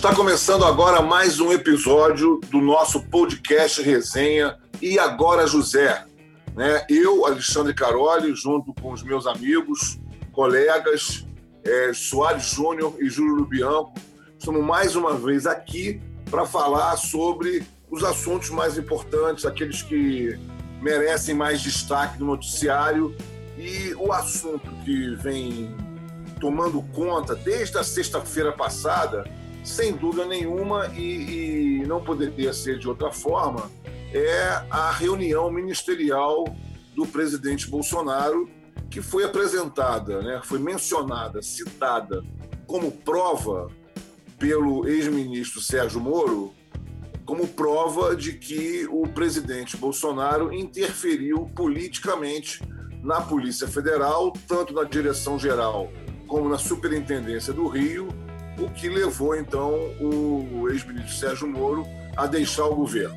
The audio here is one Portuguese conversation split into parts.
Está começando agora mais um episódio do nosso podcast Resenha E Agora José. Né? Eu, Alexandre Caroli, junto com os meus amigos, colegas, é, Soares Júnior e Júlio Lubianco, estamos mais uma vez aqui para falar sobre os assuntos mais importantes, aqueles que merecem mais destaque no noticiário. E o assunto que vem tomando conta desde a sexta-feira passada sem dúvida nenhuma, e, e, não poderia ser de outra forma, é a reunião ministerial do presidente Bolsonaro, que foi apresentada, né, foi mencionada, citada como prova pelo ex-ministro Sérgio Moro, como prova de que o presidente Bolsonaro interferiu politicamente na Polícia Federal, tanto na direção geral como na Superintendência do Rio, o que levou então o ex-ministro Sérgio Moro a deixar o governo.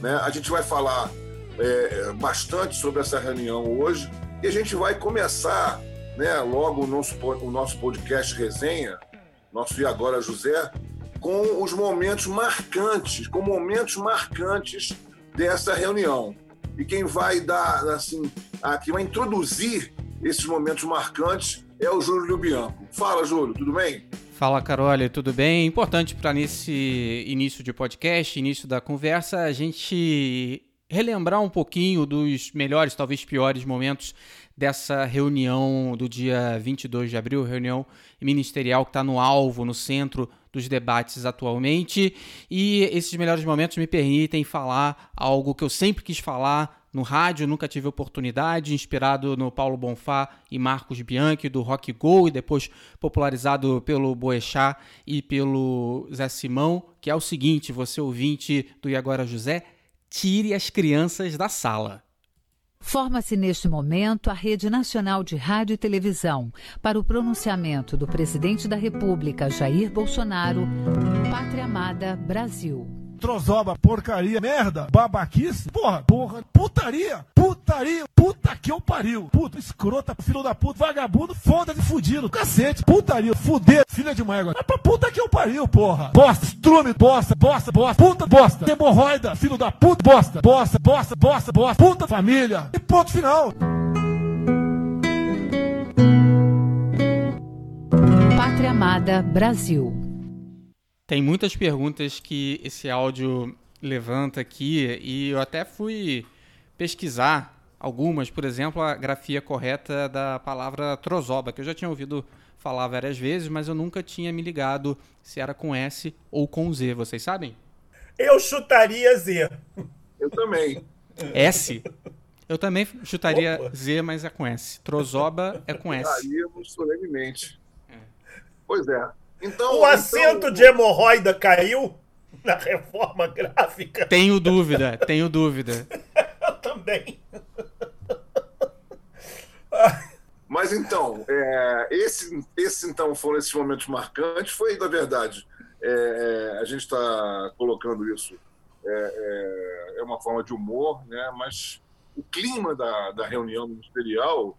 Né? A gente vai falar é, bastante sobre essa reunião hoje e a gente vai começar né, logo o nosso, o nosso podcast resenha, nosso E Agora José, com os momentos marcantes, com momentos marcantes dessa reunião. E quem vai dar, assim, a, quem vai introduzir esses momentos marcantes é o Júlio Bianco. Fala, Júlio, tudo bem? Fala, Carole, tudo bem? Importante para nesse início de podcast, início da conversa, a gente relembrar um pouquinho dos melhores, talvez piores momentos dessa reunião do dia 22 de abril, reunião ministerial que está no alvo, no centro dos debates atualmente. E esses melhores momentos me permitem falar algo que eu sempre quis falar no rádio, nunca tive oportunidade, inspirado no Paulo Bonfá e Marcos Bianchi do Rock Go e depois popularizado pelo Boechat e pelo Zé Simão, que é o seguinte, você ouvinte do E Agora José, tire as crianças da sala. Forma-se neste momento a Rede Nacional de Rádio e Televisão para o pronunciamento do presidente da República, Jair Bolsonaro, Pátria Amada Brasil trozoba, porcaria, merda, babaquice, porra, porra, putaria, putaria, puta que eu pariu, puta, escrota, filho da puta, vagabundo, foda-se fudido, cacete, putaria, fuder, filha de mãe É pra puta que eu pariu, porra. Bosta, estrume, bosta, bosta, bosta, puta, bosta, hemorroida, filho da puta, bosta, bosta, bosta, bosta, bosta, puta, família. E ponto final. Pátria Amada Brasil. Tem muitas perguntas que esse áudio levanta aqui e eu até fui pesquisar algumas, por exemplo, a grafia correta da palavra trozoba, que eu já tinha ouvido falar várias vezes, mas eu nunca tinha me ligado se era com S ou com Z, vocês sabem? Eu chutaria Z. Eu também. S? Eu também chutaria Opa. Z, mas é com S. Trozoba é com S. Chutaríamos solenemente. É. Pois é. Então, o assento então... de hemorroida caiu na reforma gráfica? Tenho dúvida, tenho dúvida. Eu também. Mas então, é, esse, esse então foram esses momentos marcantes. Foi, na verdade, é, é a gente está colocando isso é, é, é, uma forma de humor, né? Mas o clima da, da reunião ministerial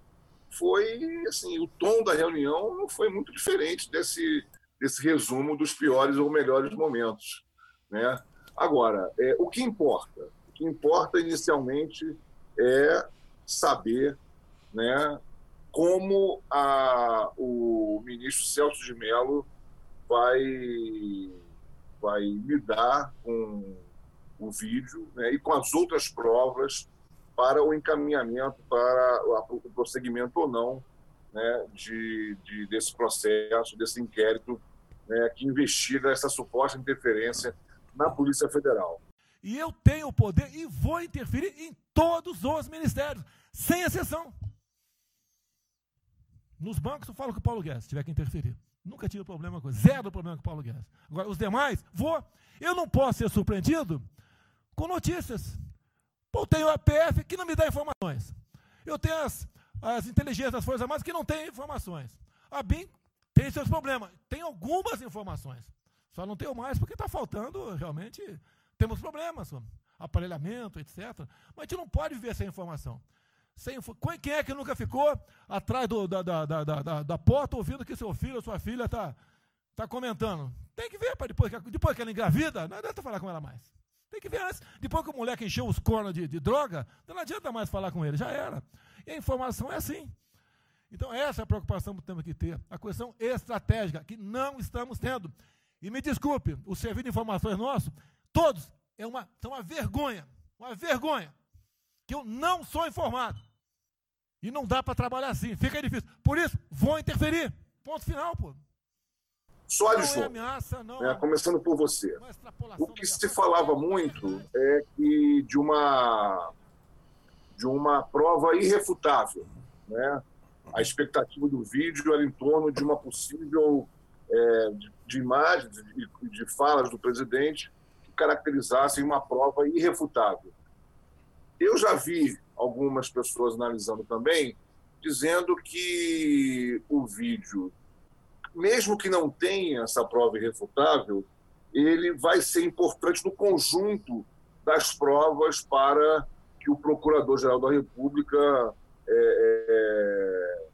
foi assim, o tom da reunião não foi muito diferente desse esse resumo dos piores ou melhores momentos. Né? Agora, é, o que importa? O que importa inicialmente é saber né, como a, o ministro Celso de Mello vai, vai lidar com o vídeo né, e com as outras provas para o encaminhamento para o prosseguimento ou não né, de, de, desse processo, desse inquérito né, que investiga essa suposta interferência na Polícia Federal. E eu tenho o poder e vou interferir em todos os ministérios, sem exceção. Nos bancos eu falo com o Paulo Guedes, se tiver que interferir. Nunca tive problema com zero problema com o Paulo Guedes. Agora, os demais, vou. Eu não posso ser surpreendido com notícias. Eu tenho a PF que não me dá informações. Eu tenho as, as inteligências das Forças Armadas que não têm informações. A BIM tem seus problemas. Tem algumas informações. Só não tenho mais porque está faltando, realmente, temos problemas, aparelhamento, etc. Mas a gente não pode viver sem informação. Sem, quem é que nunca ficou atrás do, da, da, da, da, da porta ouvindo que seu filho ou sua filha está tá comentando? Tem que ver, depois, que- depois que ela engravida, não adianta falar com ela mais. Tem que ver antes. Depois que o moleque encheu os cornos de, de droga, não adianta mais falar com ele, já era. E a informação é assim. Então, essa é a preocupação que temos que ter. A questão estratégica, que não estamos tendo. E me desculpe, o serviço de informações nosso, todos, é uma, são uma vergonha. Uma vergonha. Que eu não sou informado. E não dá para trabalhar assim, fica difícil. Por isso, vou interferir. Ponto final, pô. Só, Não é ameaça, não. né, começando por você. é O que se falava muito é que de uma de uma prova irrefutável, né? A expectativa do vídeo era em torno de uma possível é, de, de imagens e de, falas do presidente que caracterizassem uma prova irrefutável. Eu já vi algumas pessoas analisando também, dizendo que o vídeo, mesmo que não tenha essa prova irrefutável, ele vai ser importante no conjunto das provas para que o Procurador-Geral da República é, é,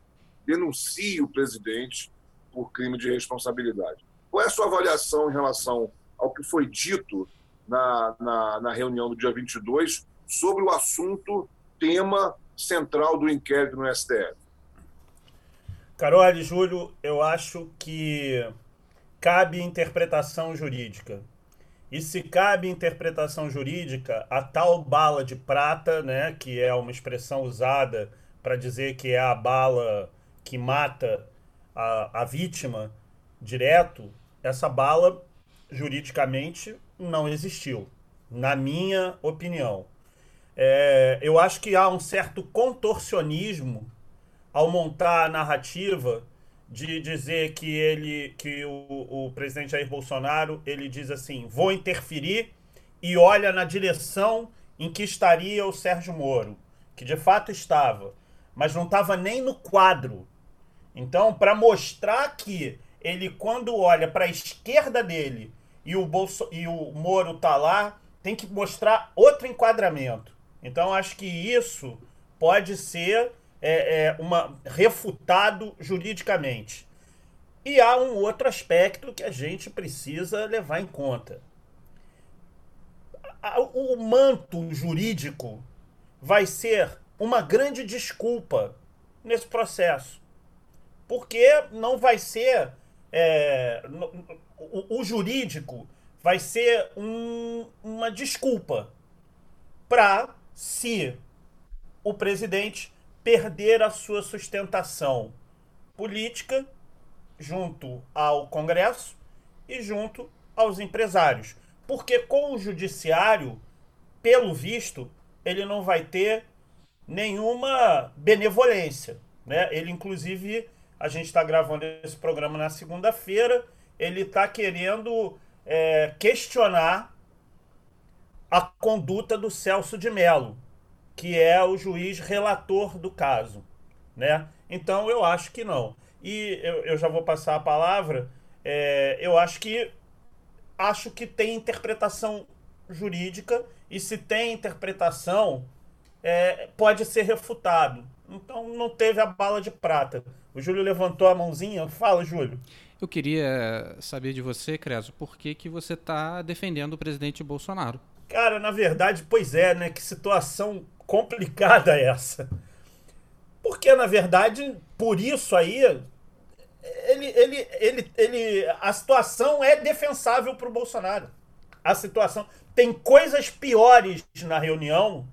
denuncie o presidente por crime de responsabilidade. Qual é a sua avaliação em relação ao que foi dito na, na, na reunião do dia 22 sobre o assunto, tema central do inquérito no STF? Carol e Júlio, eu acho que cabe interpretação jurídica. E se cabe interpretação jurídica, a tal bala de prata, né, que é uma expressão usada para dizer que é a bala que mata a, a vítima direto, essa bala juridicamente não existiu, na minha opinião. É, eu acho que há um certo contorcionismo ao montar a narrativa de dizer que ele, que o, o presidente Jair Bolsonaro, ele diz assim, vou interferir e olha na direção em que estaria o Sérgio Moro, que de fato estava, mas não estava nem no quadro. Então, para mostrar que ele, quando olha para a esquerda dele e o, Bolso e o Moro tá lá, tem que mostrar outro enquadramento. Então, acho que isso pode ser é, é, uma, refutado juridicamente. E há um outro aspecto que a gente precisa levar em conta. O manto jurídico vai ser uma grande desculpa nesse processo. Porque não vai ser. É, o, o, jurídico vai ser um, uma desculpa para se o presidente perder a sua sustentação política junto ao Congresso e junto aos empresários. Porque com o judiciário, pelo visto, ele não vai ter nenhuma benevolência. Né? Ele, inclusive, a gente está gravando esse programa na segunda-feira, ele está querendo é, questionar a conduta do Celso de Mello, que é o juiz relator do caso, né? Então eu acho que não. E eu, eu já vou passar a palavra. É, eu acho que acho que tem interpretação jurídica e se tem interpretação é, pode ser refutado. Então não teve a bala de prata. O Júlio levantou a mãozinha. Fala, Júlio. Eu queria saber de você, Creso, por que, que você está defendendo o presidente Bolsonaro? Cara, na verdade, pois é, né? Que situação complicada essa. Porque, na verdade, por isso aí, ele, ele, ele, ele, a situação é defensável para o Bolsonaro. A situação. Tem coisas piores na reunião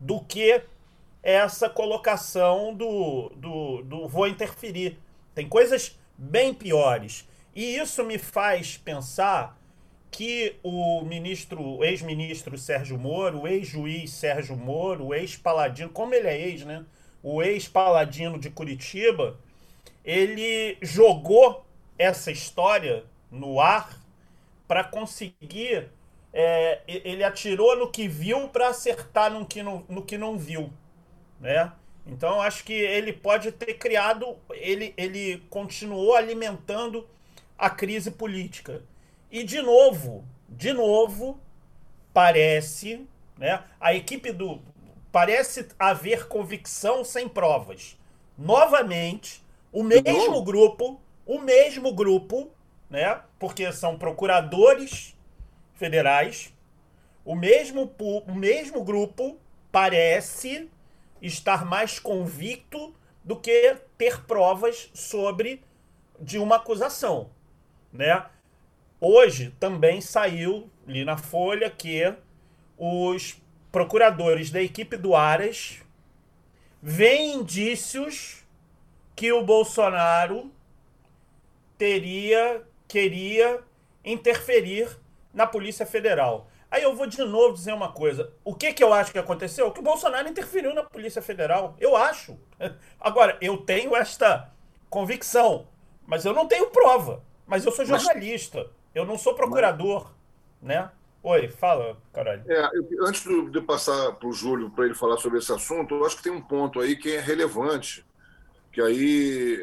do que essa colocação do, do, do vou interferir. Tem coisas bem piores. E isso me faz pensar que o ministro, o ex-ministro Sérgio Moro, o ex-juiz Sérgio Moro, o ex-paladino, como ele é ex, né? O ex-paladino de Curitiba, ele jogou essa história no ar para conseguir. É, ele atirou no que viu para acertar no que não, no que não viu, né? Então acho que ele pode ter criado, ele, ele continuou alimentando a crise política. E de novo, de novo, parece, né? A equipe do parece haver convicção sem provas. Novamente, o mesmo grupo, o mesmo grupo né? Porque são procuradores federais. O mesmo, o mesmo grupo parece estar mais convicto do que ter provas sobre de uma acusação, né? Hoje também saiu ali na Folha que os procuradores da equipe do Aras veem indícios que o Bolsonaro teria queria interferir na Polícia Federal. Aí eu vou de novo dizer uma coisa. O que, que eu acho que aconteceu? Que o Bolsonaro interferiu na Polícia Federal. Eu acho. Agora, eu tenho esta convicção, mas eu não tenho prova. Mas eu sou jornalista. Mas... Eu não sou procurador, né? Oi, fala, caralho. É, antes de passar para o Júlio para ele falar sobre esse assunto, eu acho que tem um ponto aí que é relevante, que aí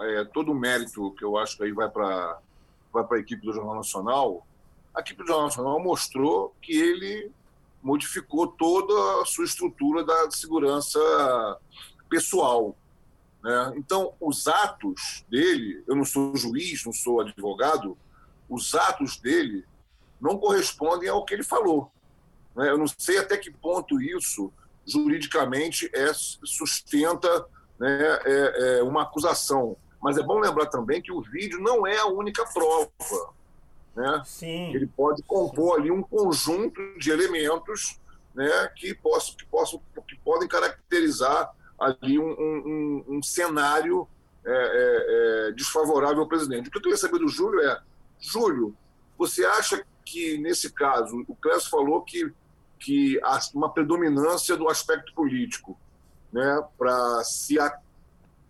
é, todo o mérito que eu acho que aí vai para vai a equipe do Jornal Nacional, a equipe do Jornal Nacional mostrou que ele modificou toda a sua estrutura da segurança pessoal. Né? Então, os atos dele, eu não sou juiz, não sou advogado, os atos dele não correspondem ao que ele falou. Né? Eu não sei até que ponto isso juridicamente é, sustenta né, é, é uma acusação. Mas é bom lembrar também que o vídeo não é a única prova. Né? Sim. Ele pode compor ali um conjunto de elementos né, que, possam, que, possam, que podem caracterizar ali um, um, um cenário é, é, é, desfavorável ao presidente. O que eu queria saber do Júlio é Júlio, você acha que, nesse caso, o Clécio falou que, que há uma predominância do aspecto político né, para se a,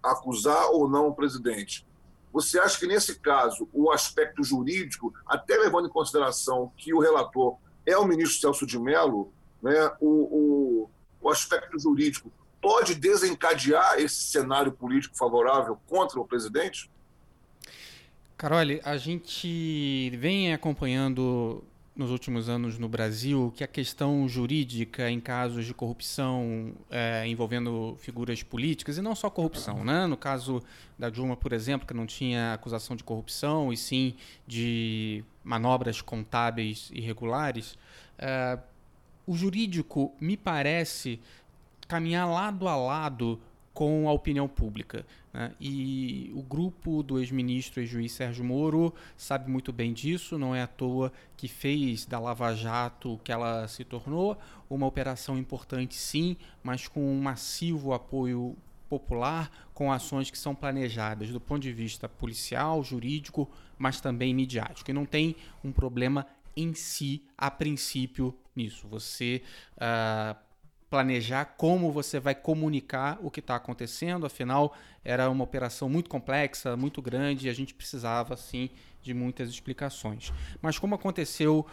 acusar ou não o presidente. Você acha que, nesse caso, o aspecto jurídico, até levando em consideração que o relator é o ministro Celso de Mello, né, o, o, o aspecto jurídico pode desencadear esse cenário político favorável contra o presidente? Carole, a gente vem acompanhando nos últimos anos no Brasil que a questão jurídica em casos de corrupção é, envolvendo figuras políticas, e não só corrupção, né? no caso da Dilma, por exemplo, que não tinha acusação de corrupção, e sim de manobras contábeis irregulares, é, o jurídico me parece caminhar lado a lado com a opinião pública. Né? E o grupo do ex-ministro e juiz Sérgio Moro sabe muito bem disso, não é à toa que fez da Lava Jato que ela se tornou, uma operação importante sim, mas com um massivo apoio popular, com ações que são planejadas do ponto de vista policial, jurídico, mas também midiático. E não tem um problema em si, a princípio, nisso. Você uh, planejar como você vai comunicar o que está acontecendo. Afinal, era uma operação muito complexa, muito grande e a gente precisava, sim, de muitas explicações. Mas como aconteceu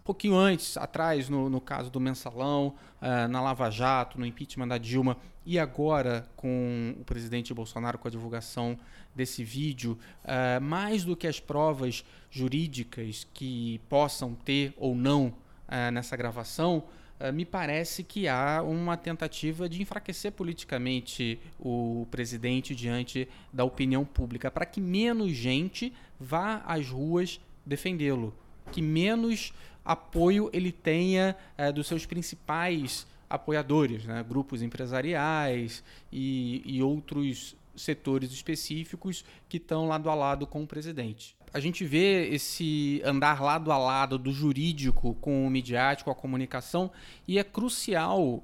um pouquinho antes, atrás, no, no caso do mensalão, uh, na Lava Jato, no impeachment da Dilma, e agora com o presidente Bolsonaro, com a divulgação desse vídeo, uh, mais do que as provas jurídicas que possam ter ou não uh, nessa gravação, me parece que há uma tentativa de enfraquecer politicamente o presidente diante da opinião pública, para que menos gente vá às ruas defendê-lo, que menos apoio ele tenha é, dos seus principais apoiadores, né? grupos empresariais e, e outros setores específicos que estão lado a lado com o presidente a gente vê esse andar lado a lado do jurídico com o midiático, a comunicação, e é crucial, uh,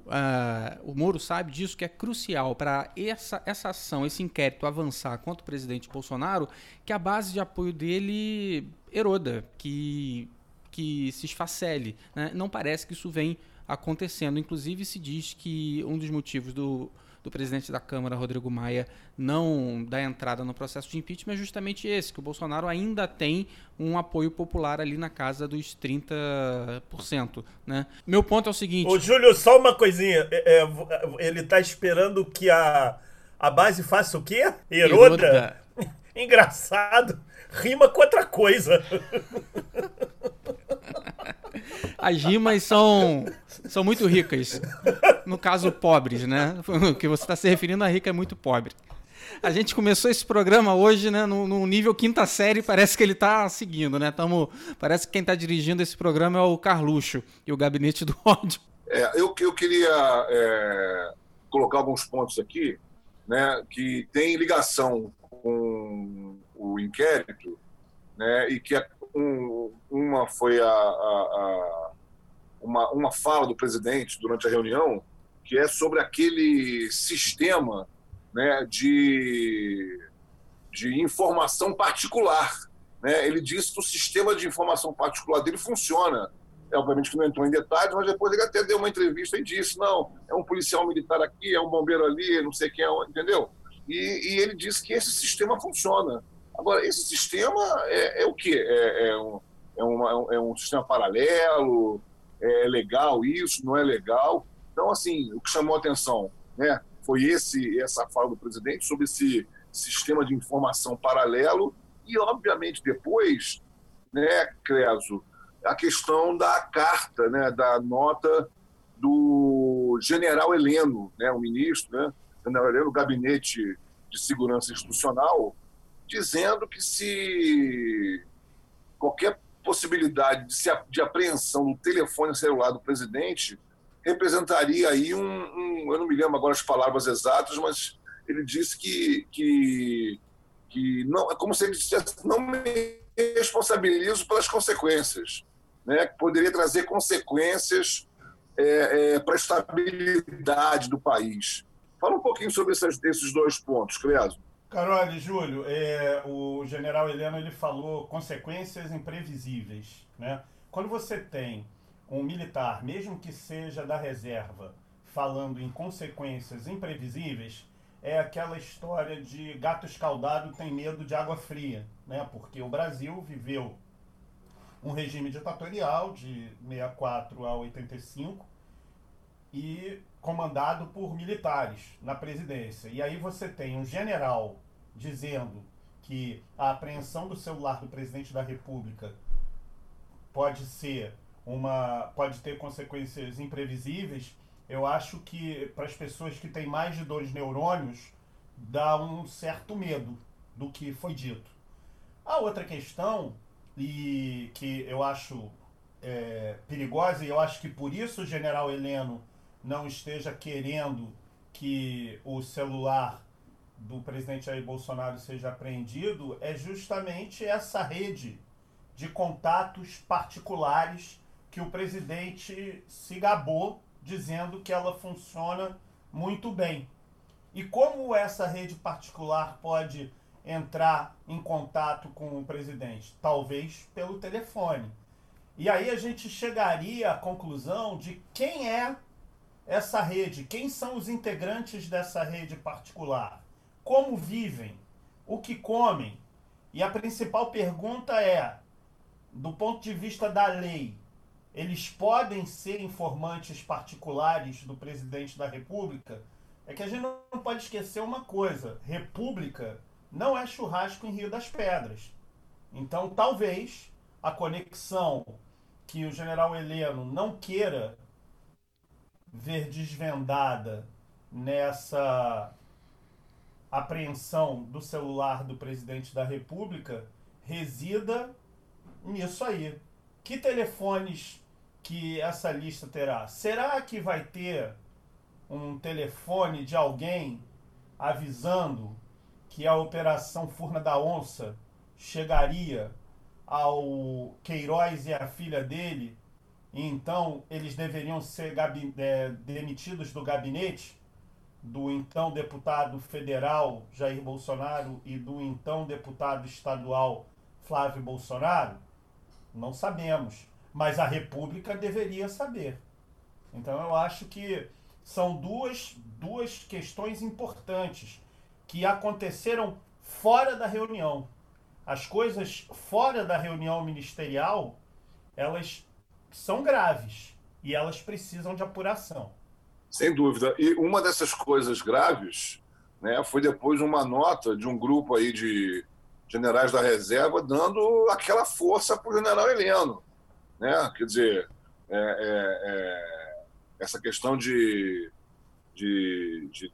o Moro sabe disso, que é crucial para essa, essa ação, esse inquérito avançar contra o presidente Bolsonaro, que a base de apoio dele eroda, que, que se esfacele. Né? Não parece que isso vem acontecendo. Inclusive, se diz que um dos motivos do do presidente da Câmara, Rodrigo Maia, não dar entrada no processo de impeachment é justamente esse, que o Bolsonaro ainda tem um apoio popular ali na casa dos 30%. Né? Meu ponto é o seguinte... Ô, Júlio, só uma coisinha. É, é, ele está esperando que a, a base faça o quê? Eroda? Eroda. Engraçado. Rima com outra coisa. As rimas são, são muito ricas. No caso, pobres, né? O que você está se referindo a rica é muito pobre. A gente começou esse programa hoje, né, no, no nível quinta série, parece que ele está seguindo, né? Tamo, parece que quem está dirigindo esse programa é o Carluxo e o Gabinete do Ódio. É, eu, eu queria é, colocar alguns pontos aqui, né, que tem ligação com o inquérito, né, e que é um, uma foi a, a, a, uma, uma fala do presidente durante a reunião, que é sobre aquele sistema né, de, de informação particular. Né? Ele disse que o sistema de informação particular dele funciona. É, obviamente que não entrou em detalhes, mas depois ele até deu uma entrevista e disse: não, é um policial militar aqui, é um bombeiro ali, não sei quem é, entendeu? E, e ele disse que esse sistema funciona. Agora, esse sistema é, é o quê? É, é, um, é, uma, é um sistema paralelo? É legal isso? Não é legal? Então, assim, o que chamou a atenção né, foi esse essa fala do presidente sobre esse sistema de informação paralelo e, obviamente, depois, né, Creso, a questão da carta, né, da nota do general Heleno, né, o ministro, né, general Heleno, gabinete de segurança institucional, dizendo que se qualquer possibilidade de, se, de apreensão do telefone celular do presidente representaria aí um, um, eu não me lembro agora as palavras exatas, mas ele disse que, que, que não, é como se ele dissesse, não me responsabilizo pelas consequências, né? que poderia trazer consequências é, é, para a estabilidade do país. Fala um pouquinho sobre esses, esses dois pontos, Creso. Carol e Júlio, é, o general Heleno ele falou consequências imprevisíveis. Né? Quando você tem um militar, mesmo que seja da reserva, falando em consequências imprevisíveis, é aquela história de gato escaldado tem medo de água fria, né? Porque o Brasil viveu um regime ditatorial de 64 a 85 e comandado por militares na presidência. E aí você tem um general dizendo que a apreensão do celular do presidente da República pode ser uma pode ter consequências imprevisíveis. Eu acho que para as pessoas que têm mais de dois neurônios dá um certo medo do que foi dito. A outra questão e que eu acho é, perigosa e eu acho que por isso o General Heleno não esteja querendo que o celular do presidente Jair Bolsonaro seja apreendido é justamente essa rede de contatos particulares que o presidente se gabou dizendo que ela funciona muito bem. E como essa rede particular pode entrar em contato com o presidente? Talvez pelo telefone. E aí a gente chegaria à conclusão de quem é essa rede, quem são os integrantes dessa rede particular, como vivem, o que comem. E a principal pergunta é: do ponto de vista da lei, eles podem ser informantes particulares do presidente da República? É que a gente não pode esquecer uma coisa: República não é churrasco em Rio das Pedras. Então, talvez a conexão que o general Heleno não queira ver desvendada nessa apreensão do celular do presidente da República resida nisso aí. Que telefones que essa lista terá? Será que vai ter um telefone de alguém avisando que a operação Furna da Onça chegaria ao Queiroz e a filha dele então eles deveriam ser é, demitidos do gabinete do então deputado federal Jair Bolsonaro e do então deputado estadual Flávio Bolsonaro? Não sabemos, mas a República deveria saber. Então eu acho que são duas, duas questões importantes que aconteceram fora da reunião. As coisas fora da reunião ministerial, elas são graves e elas precisam de apuração. Sem dúvida. E uma dessas coisas graves né, foi depois uma nota de um grupo aí de generais da reserva dando aquela força para o general Heleno. Né? Quer dizer, é, é, é, essa questão de, de, de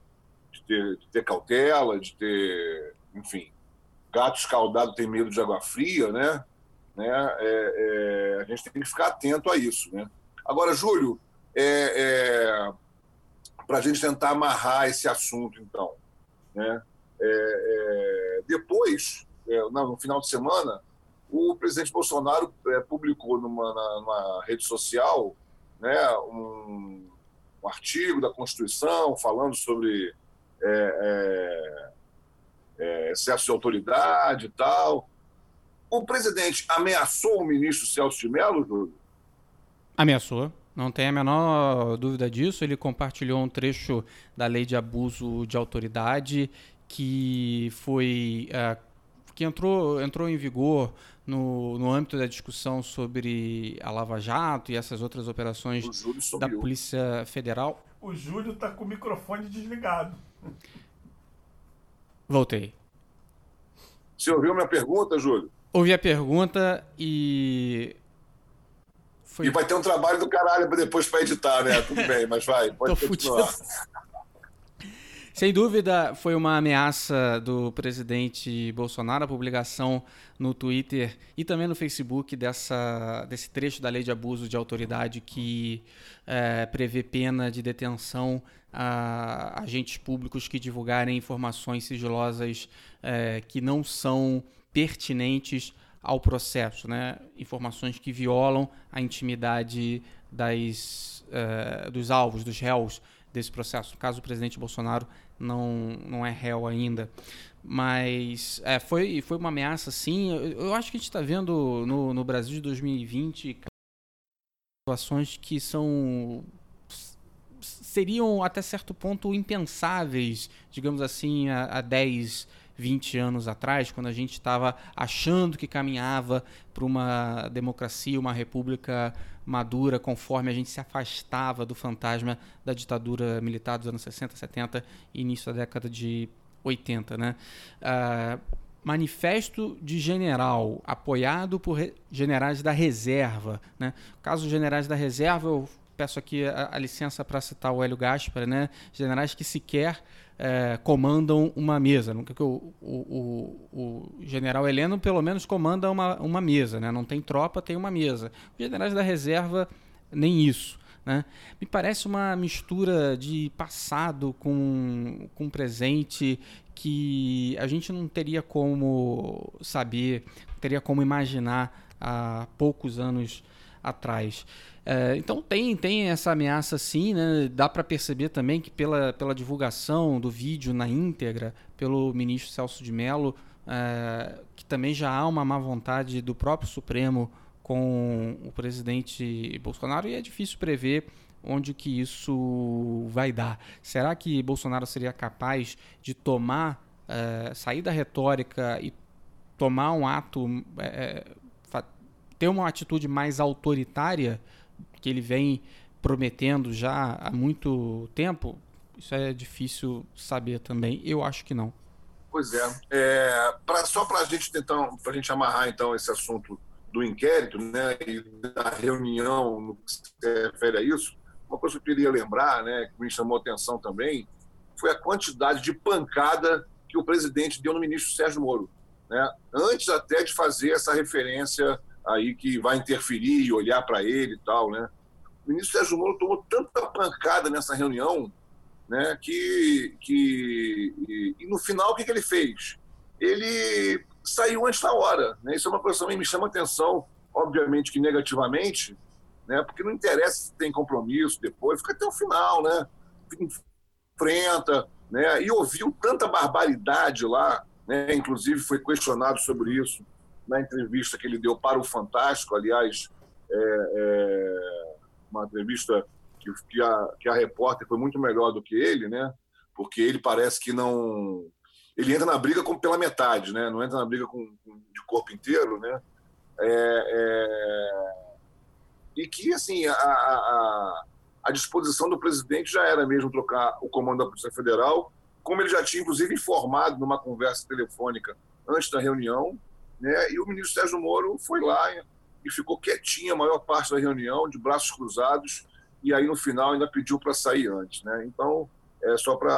de ter, de ter cautela, de ter, enfim, gato escaldado tem medo de água fria, né? Né? É, é, a gente tem que ficar atento a isso, né? Agora, Júlio, é, é para a gente tentar amarrar esse assunto, então, né? É, é, depois, no final de semana, o presidente Bolsonaro publicou numa, numa rede social né, um, um artigo da Constituição falando sobre é, é, é, excesso de autoridade e tal. O presidente ameaçou o ministro Celso de Mello, Júlio? Ameaçou. Não tem a menor dúvida disso. Ele compartilhou um trecho da lei de abuso de autoridade que foi uh, que entrou, entrou em vigor no, no âmbito da discussão sobre a Lava Jato e essas outras operações da Polícia Federal. O Júlio está com o microfone desligado. Voltei. Você ouviu minha pergunta, Júlio? Ouvi a pergunta e. Foi... E vai ter um trabalho do caralho depois para editar, né? Tudo bem, mas vai, pode Tô continuar. Sem dúvida, foi uma ameaça do presidente Bolsonaro, a publicação no Twitter e também no Facebook dessa, desse trecho da lei de abuso de autoridade que é, prevê pena de detenção a agentes públicos que divulgarem informações sigilosas é, que não são pertinentes ao processo, né? informações que violam a intimidade das, uh, dos alvos, dos réus desse processo. No caso, o presidente Bolsonaro não, não é réu ainda. Mas é, foi, foi uma ameaça, sim. Eu, eu acho que a gente está vendo no, no Brasil de 2020 situações que são seriam até certo ponto impensáveis, digamos assim, há, há 10, 20 anos atrás, quando a gente estava achando que caminhava para uma democracia, uma república madura, conforme a gente se afastava do fantasma da ditadura militar dos anos 60, 70 e início da década de 80. Né? Uh, manifesto de general, apoiado por generais da reserva. Né? Caso generais da reserva, eu peço aqui a, a licença para citar o Hélio Gaspar, né? generais que sequer é, comandam uma mesa. O, o, o, o, general Heleno, pelo menos, comanda uma, uma mesa. Né? Não tem tropa, tem uma mesa. Os generais da reserva, nem isso. Né? Me parece uma mistura de passado com, com presente que a gente não teria como saber, teria como imaginar há poucos anos atrás. É, então tem, tem essa ameaça sim, né? Dá para perceber também que pela, pela divulgação do vídeo na íntegra pelo ministro Celso de Mello, é, que também já há uma má vontade do próprio Supremo com o presidente Bolsonaro e é difícil prever onde que isso vai dar. Será que Bolsonaro seria capaz de tomar, é, sair da retórica e tomar um ato, é, ter uma atitude mais autoritária? que ele vem prometendo já há muito tempo, isso é difícil saber também. Eu acho que não. Pois é. é pra, só para a gente tentar, para a gente amarrar então esse assunto do inquérito, né, e da reunião no que se refere a isso, uma coisa que eu queria lembrar, né, que me chamou a atenção também, foi a quantidade de pancada que o presidente deu no ministro Sérgio Moro, né, antes até de fazer essa referência aí que vai interferir e olhar para ele e tal, né? O ministro Sérgio Moro tomou tanta pancada nessa reunião, né, que, que e, e no final o que, que ele fez? Ele saiu antes da hora, né? Isso é uma coisa que me chama atenção, obviamente que negativamente, né? Porque não interessa se tem compromisso depois, fica até o final, né? Enfrenta, né? E ouviu tanta barbaridade lá, né? Inclusive foi questionado sobre isso na entrevista que ele deu para o Fantástico, aliás, é, é uma entrevista que, que, a, que a repórter foi muito melhor do que ele, né? Porque ele parece que não. Ele entra na briga com, pela metade, né? Não entra na briga com, com de corpo inteiro, né? É, é... E que, assim, a, a, a disposição do presidente já era mesmo trocar o comando da Polícia Federal, como ele já tinha, inclusive, informado numa conversa telefônica antes da reunião, né? E o ministro Sérgio Moro foi lá e ficou quietinho a maior parte da reunião, de braços cruzados, e aí no final ainda pediu para sair antes. Né? Então, é só para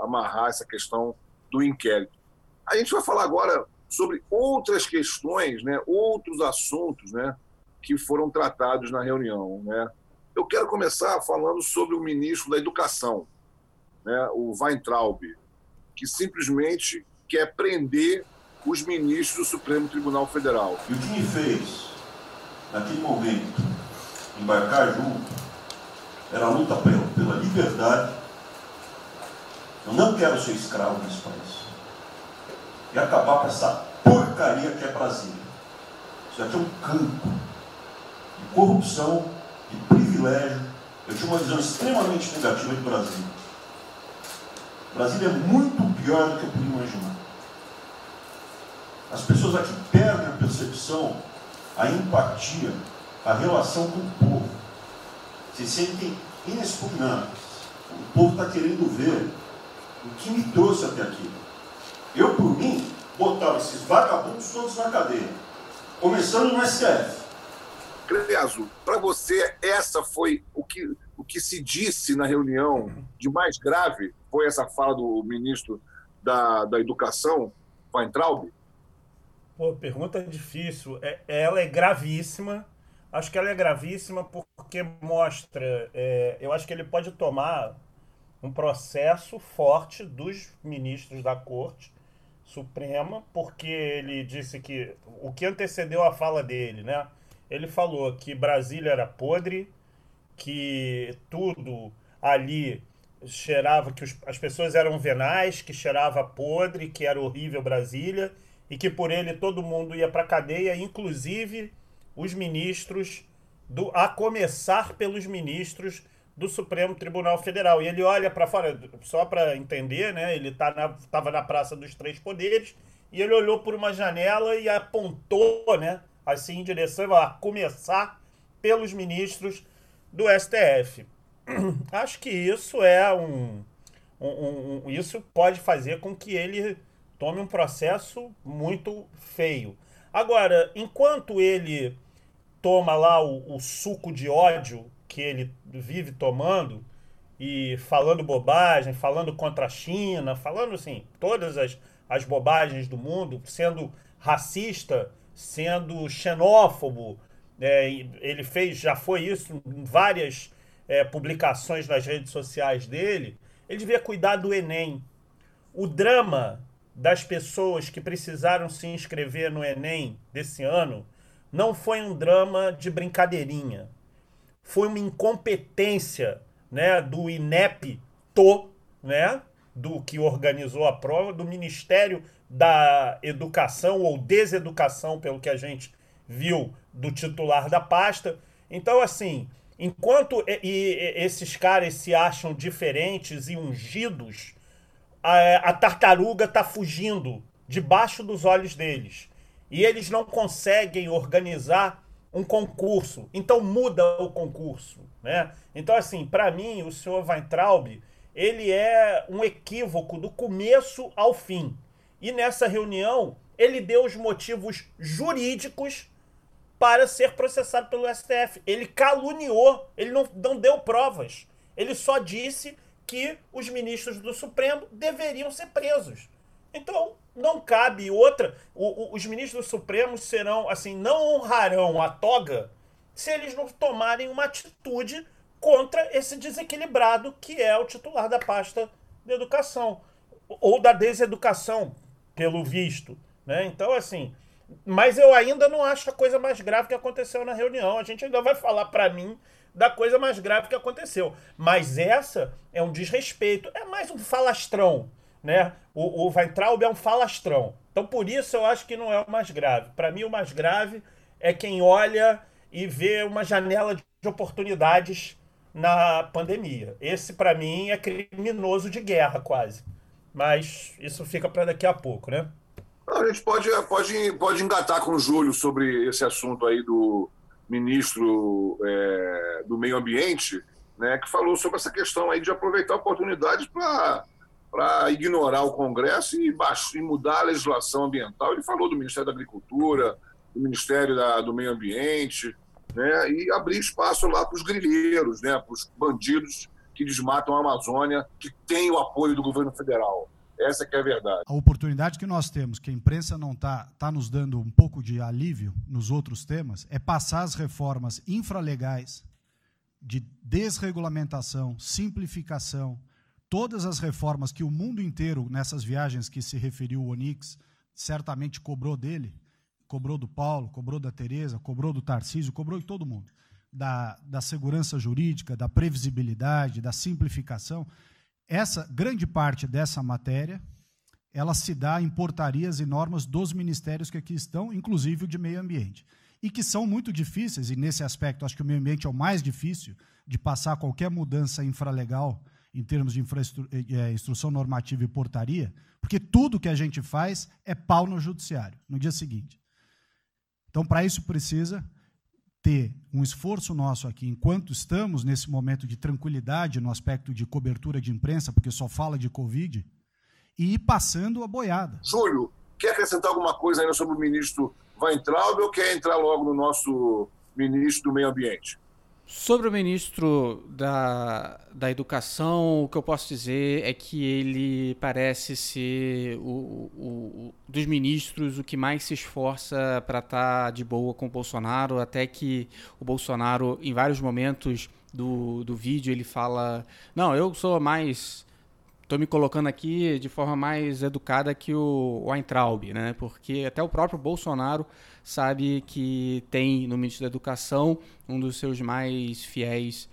amarrar essa questão do inquérito. A gente vai falar agora sobre outras questões, né, outros assuntos né, que foram tratados na reunião. Né. Eu quero começar falando sobre o ministro da Educação, né, o Weintraub, que simplesmente quer prender os ministros do Supremo Tribunal Federal. E o que me fez, naquele momento, embarcar junto, era a luta pela, pela liberdade. Eu não quero ser escravo nesse país. E acabar com essa porcaria que é Brasília. Isso aqui é um campo de corrupção, de privilégio. Eu tinha uma visão extremamente negativa de Brasília. Brasília é muito pior do que eu podia imaginar. As pessoas aqui perdem a percepção, a empatia, a relação com o povo. Se sentem inexpugnáveis. O povo está querendo ver o que me trouxe até aqui. Eu, por mim, botava esses vagabundos todos na cadeia. Começando no STF. Creso, para você, essa foi o que, o que se disse na reunião de mais grave? Foi essa fala do ministro da, da Educação, Weintraub? Pô, pergunta difícil. É, ela é gravíssima. Acho que ela é gravíssima porque mostra. É, eu acho que ele pode tomar um processo forte dos ministros da Corte Suprema, porque ele disse que o que antecedeu a fala dele, né? Ele falou que Brasília era podre, que tudo ali cheirava, que os, as pessoas eram venais, que cheirava podre, que era horrível Brasília e que por ele todo mundo ia para cadeia, inclusive os ministros do a começar pelos ministros do Supremo Tribunal Federal. E ele olha para fora, só para entender, né? Ele tá na, na Praça dos Três Poderes e ele olhou por uma janela e apontou, né, assim em direção a começar pelos ministros do STF. Acho que isso é um, um, um isso pode fazer com que ele tome um processo muito feio. Agora, enquanto ele toma lá o, o suco de ódio que ele vive tomando e falando bobagem, falando contra a China, falando assim, todas as, as bobagens do mundo, sendo racista, sendo xenófobo. É, ele fez, já foi isso em várias é, publicações nas redes sociais dele. Ele devia cuidar do Enem. O drama das pessoas que precisaram se inscrever no Enem desse ano não foi um drama de brincadeirinha. Foi uma incompetência né, do INEP TO, né, do que organizou a prova, do Ministério da Educação ou Deseducação, pelo que a gente viu do titular da pasta. Então, assim, enquanto e, e, esses caras se acham diferentes e ungidos, a, a tartaruga está fugindo debaixo dos olhos deles. E eles não conseguem organizar um concurso. Então muda o concurso. Né? Então, assim, para mim, o senhor Weintraub, ele é um equívoco do começo ao fim. E nessa reunião, ele deu os motivos jurídicos para ser processado pelo STF. Ele caluniou, ele não, não deu provas. Ele só disse que os ministros do Supremo deveriam ser presos. Então, não cabe outra. O, o, os ministros do Supremo serão, assim, não honrarão a toga se eles não tomarem uma atitude contra esse desequilibrado que é o titular da pasta de educação. Ou da deseducação, pelo visto. Né? Então, assim. Mas eu ainda não acho a coisa mais grave que aconteceu na reunião. A gente ainda vai falar para mim da coisa mais grave que aconteceu. Mas essa é um desrespeito, é mais um falastrão, né? O, o Weintraub é um falastrão. Então por isso eu acho que não é o mais grave. Para mim o mais grave é quem olha e vê uma janela de oportunidades na pandemia. Esse para mim é criminoso de guerra quase. Mas isso fica para daqui a pouco, né? A gente pode, pode, pode engatar com o Júlio sobre esse assunto aí do, ministro é, do Meio Ambiente, né, que falou sobre essa questão aí de aproveitar oportunidades para ignorar o Congresso e, e, mudar a legislação ambiental. Ele falou do Ministério da Agricultura, do Ministério da, do Meio Ambiente, né, e abrir espaço lá para os grilheiros, né, para os bandidos que desmatam a Amazônia, que tem o apoio do governo federal. Essa que é a verdade. A oportunidade que nós temos, que a imprensa não está tá nos dando um pouco de alívio nos outros temas, é passar as reformas infralegais de desregulamentação, simplificação, todas as reformas que o mundo inteiro, nessas viagens que se referiu o Onix, certamente cobrou dele, cobrou do Paulo, cobrou da Tereza, cobrou do Tarcísio, cobrou de todo mundo. Da, da segurança jurídica, da previsibilidade, da simplificação. Essa grande parte dessa matéria, ela se dá em portarias e normas dos ministérios que aqui estão, inclusive o de meio ambiente. E que são muito difíceis, e nesse aspecto acho que o meio ambiente é o mais difícil de passar qualquer mudança infralegal em termos de é, instrução normativa e portaria, porque tudo que a gente faz é pau no judiciário, no dia seguinte. Então, para isso precisa ter um esforço nosso aqui, enquanto estamos nesse momento de tranquilidade no aspecto de cobertura de imprensa, porque só fala de Covid, e ir passando a boiada. Júlio, quer acrescentar alguma coisa ainda sobre o ministro Weintraub ou quer entrar logo no nosso ministro do Meio Ambiente? Sobre o ministro da, da Educação, o que eu posso dizer é que ele parece ser o, o, o dos ministros o que mais se esforça para estar tá de boa com o Bolsonaro, até que o Bolsonaro, em vários momentos do, do vídeo, ele fala: Não, eu sou mais estou me colocando aqui de forma mais educada que o Weintraub, né? Porque até o próprio Bolsonaro sabe que tem no Ministério da Educação um dos seus mais fiéis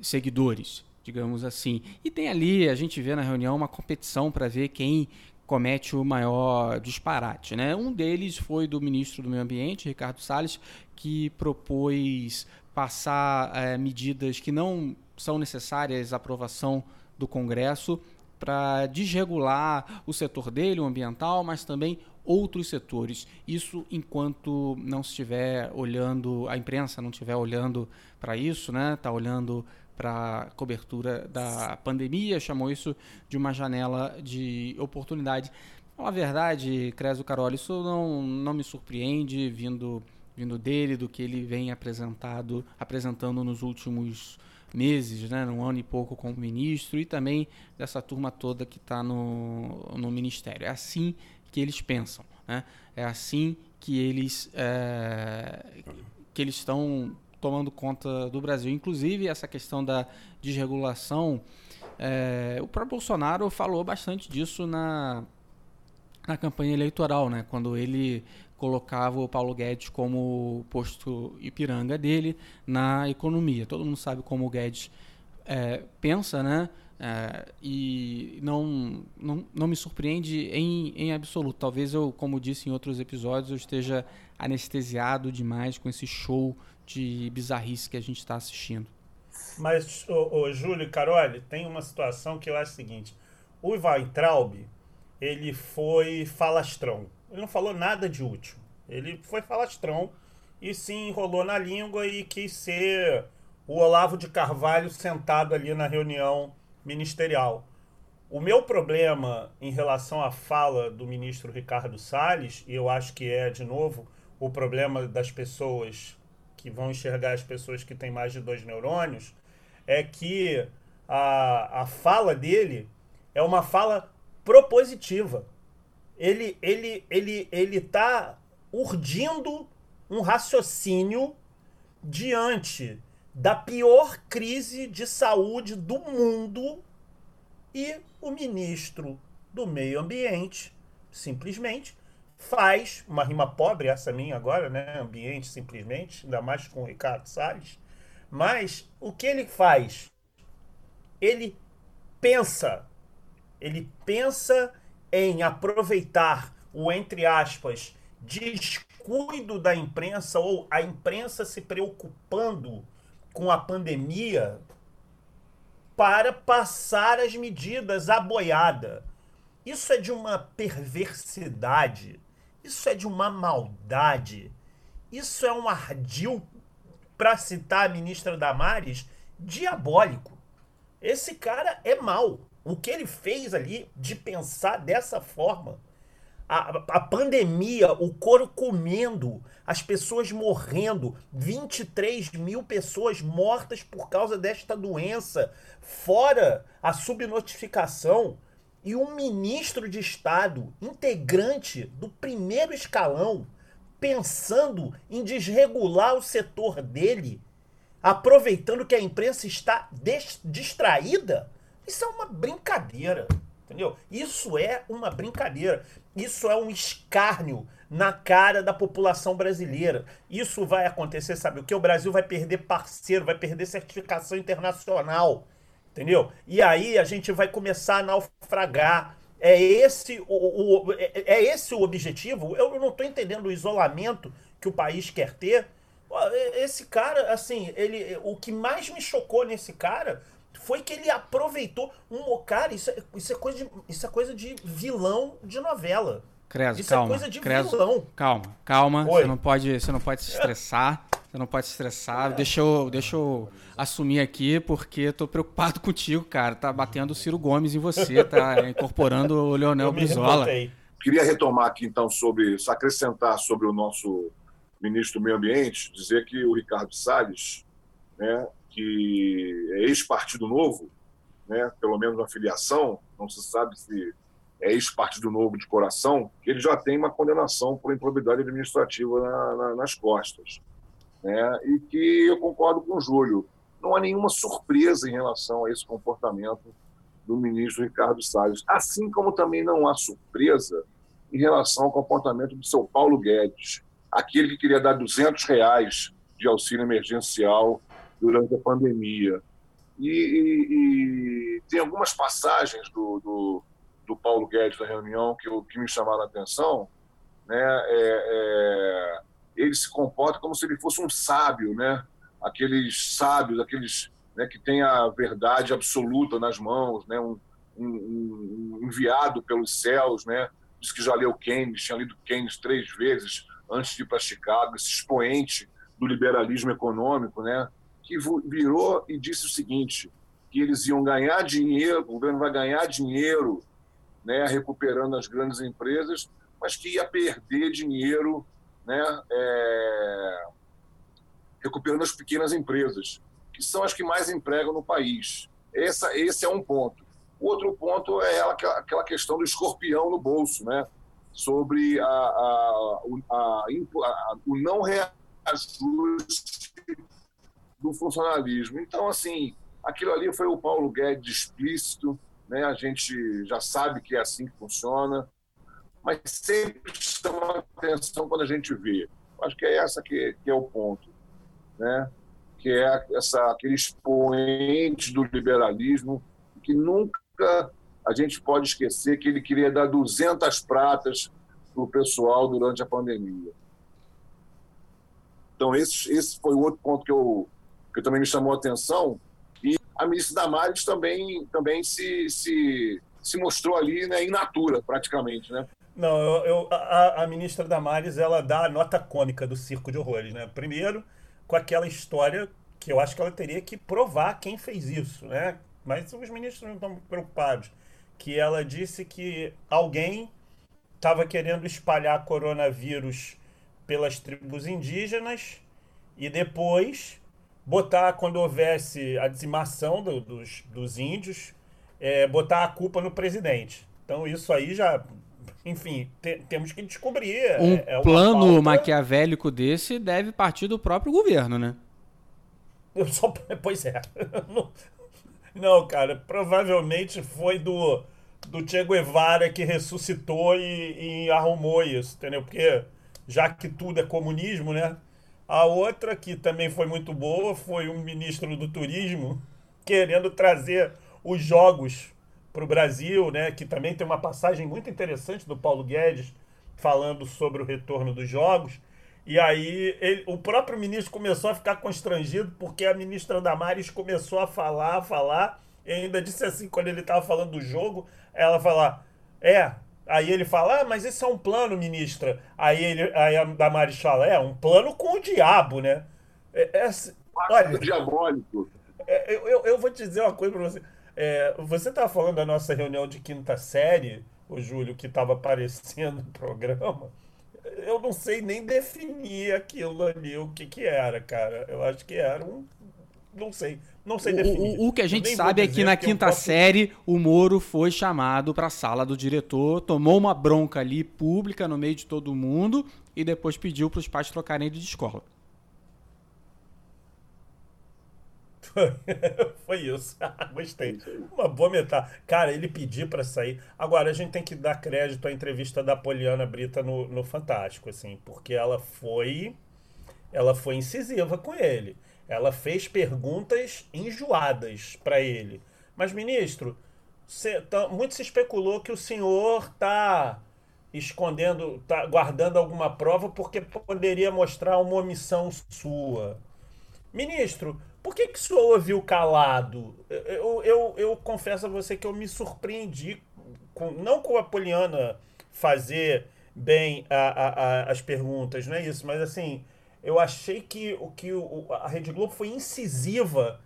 seguidores, digamos assim. E tem ali, a gente vê na reunião, uma competição para ver quem comete o maior disparate. Né? Um deles foi do ministro do Meio Ambiente, Ricardo Salles, que propôs passar é, medidas que não são necessárias à aprovação do Congresso para desregular o setor dele, o ambiental, mas também outros setores. Isso enquanto não estiver olhando, a imprensa não estiver olhando para isso, né? Está olhando para cobertura da pandemia, chamou isso de uma janela de oportunidade. A verdade, Creso Carol, isso não, não me surpreende vindo, vindo dele, do que ele vem apresentado, apresentando nos últimos meses, né, um ano e pouco como ministro, e também dessa turma toda que está no, no ministério. É assim que eles pensam, né? é assim que eles é, que eles estão tomando conta do Brasil. Inclusive, essa questão da desregulação, é, o próprio Bolsonaro falou bastante disso na, na campanha eleitoral, né? quando ele colocava o Paulo Guedes como posto Ipiranga dele na economia. Todo mundo sabe como o Guedes é, pensa, né? É, e não, não, não me surpreende em, em absoluto. Talvez eu, como disse em outros episódios, eu esteja anestesiado demais com esse show de bizarrice que a gente está assistindo. Mas, o, o Júlio Carole, tem uma situação que eu acho o seguinte: o Weintraub, ele foi falastrão. Ele não falou nada de útil. Ele foi falastrão e se enrolou na língua e quis ser o Olavo de Carvalho sentado ali na reunião ministerial. O meu problema em relação à fala do ministro Ricardo Salles, e eu acho que é, de novo, o problema das pessoas que vão enxergar as pessoas que têm mais de dois neurônios, é que a, a fala dele é uma fala propositiva ele ele ele ele tá urdindo um raciocínio diante da pior crise de saúde do mundo e o ministro do Meio Ambiente simplesmente faz uma rima pobre essa minha agora, né? Ambiente simplesmente, ainda mais com o Ricardo Salles. Mas o que ele faz? Ele pensa, ele pensa em aproveitar o, entre aspas, descuido da imprensa ou a imprensa se preocupando com a pandemia para passar as medidas à boiada. Isso é de uma perversidade, isso é de uma maldade, isso é um ardil, para citar a ministra Damares, diabólico. Esse cara é mau o que ele fez ali de pensar dessa forma, a, a pandemia, o couro comendo, as pessoas morrendo, 23 mil pessoas mortas por causa desta doença, fora a subnotificação, e um ministro de Estado, integrante do primeiro escalão, pensando em desregular o setor dele, aproveitando que a imprensa está distraída, isso é uma brincadeira. Entendeu? Isso é uma brincadeira. Isso é um escárnio na cara da população brasileira. Isso vai acontecer, sabe o que? O Brasil vai perder parceiro, vai perder certificação internacional. Entendeu? E aí a gente vai começar a naufragar. É esse o, o é, é esse o objetivo? Eu não estou entendendo o isolamento que o país quer ter. Esse cara, assim, ele, o que mais me chocou nesse cara foi que ele aproveitou um cara, isso é, isso é coisa de isso é coisa de vilão de novela. Creso, isso calma. é coisa de Creso, vilão. Calma, calma. Você não pode, você não pode se estressar. Você não pode se estressar. Deixa eu, deixa eu assumir aqui, porque tô preocupado contigo, cara. Tá batendo o Ciro Gomes em você, tá incorporando o Leonel Brizola. Queria retomar aqui, então, sobre, acrescentar sobre o nosso ministro do Meio Ambiente, dizer que o Ricardo Salles, né, que é ex-Partido Novo, né, pelo menos uma filiação, não se sabe se é ex-Partido Novo de coração, que ele já tem uma condenação por improbidade administrativa na, na, nas costas. Né, e que eu concordo com o Júlio, não há nenhuma surpresa em relação a esse comportamento do ministro Ricardo Salles, assim como também não há surpresa em relação ao comportamento do seu Paulo Guedes, aquele que queria dar 200 reais de auxílio emergencial durante a pandemia. E, e, e tem algumas passagens do, do, do, Paulo Guedes na reunião que, que me chamaram a atenção. Né? É, é, ele se comporta como se ele fosse um sábio, né? aqueles sábios, aqueles né, que têm a verdade absoluta nas mãos, né? um, um, um enviado pelos céus, né? diz que já leu Keynes, tinha lido Keynes três vezes antes de ir para Chicago, esse expoente do liberalismo econômico, né? Que virou e disse o seguinte, que eles iam ganhar dinheiro, o governo vai ganhar dinheiro né, recuperando as grandes empresas, mas que ia perder dinheiro né, é, recuperando as pequenas empresas, que são as que mais empregam no país. Essa, esse é um ponto. O outro ponto é aquela questão do escorpião no bolso, né? sobre a, a, a, a o não reajuste do funcionalismo. Então, assim, aquilo ali foi o Paulo Guedes explícito, né? a gente já sabe que é assim que funciona, mas sempre chama atenção quando a gente vê. Acho que é essa que, que é o ponto, né? que é essa, aquele expoente do liberalismo que nunca a gente pode esquecer que ele queria dar 200 pratas para o pessoal durante a pandemia. Então, esse, esse foi o outro ponto que eu, que também me chamou a atenção. E a ministra Damares também, também se, se, se mostrou ali né, in natura, praticamente. Né? Não, eu, eu, a, a ministra Damares ela dá a nota cômica do circo de horrores. Né? Primeiro, com aquela história que eu acho que ela teria que provar quem fez isso. Né? Mas os ministros não estão preocupados. Que ela disse que alguém estava querendo espalhar coronavírus pelas tribos indígenas e depois botar, quando houvesse a dizimação do, dos, dos índios, é, botar a culpa no presidente. Então isso aí já. Enfim, te, temos que descobrir. Um é, é plano pauta... maquiavélico desse deve partir do próprio governo, né? Eu só, pois é. Não, não, cara, provavelmente foi do, do Che Guevara que ressuscitou e, e arrumou isso, entendeu? Porque já que tudo é comunismo, né? A outra, que também foi muito boa, foi um ministro do turismo querendo trazer os jogos para o Brasil, né? Que também tem uma passagem muito interessante do Paulo Guedes falando sobre o retorno dos jogos. E aí ele, o próprio ministro começou a ficar constrangido porque a ministra Damares começou a falar, a falar, e ainda disse assim, quando ele estava falando do jogo, ela falar, é, Aí ele fala, ah, mas esse é um plano, ministra. Aí, ele, aí a Damares fala, é, um plano com o diabo, né? É, é, olha, diabólico. É, eu, eu, eu, vou te dizer uma coisa para você. É, você estava falando da nossa reunião de quinta série, o Júlio, que estava aparecendo no programa, eu não sei nem definir aquilo ali, o que que era, cara. Eu acho que era um. Não sei. Não sei definir. O, o, que a gente sabe é que na quinta posso... série o Moro foi chamado para a sala do diretor, tomou uma bronca ali pública no meio de todo mundo e depois pediu para os pais trocarem de escola. Foi isso. Gostei. Uma boa metade. Cara, ele pediu para sair. Agora, a gente tem que dar crédito à entrevista da Poliana Brita no, no Fantástico, assim, porque ela foi. Ela foi incisiva com ele. Ela fez perguntas enjoadas para ele. Mas, ministro, cê, tá, muito se especulou que o senhor está escondendo, tá guardando alguma prova porque poderia mostrar uma omissão sua. Ministro, por que, que o senhor ouviu calado? Eu, eu, eu confesso a você que eu me surpreendi, com, não com a Poliana fazer bem a, a, a, as perguntas, não é isso, mas assim, eu achei que, o, que o, a Rede Globo foi incisiva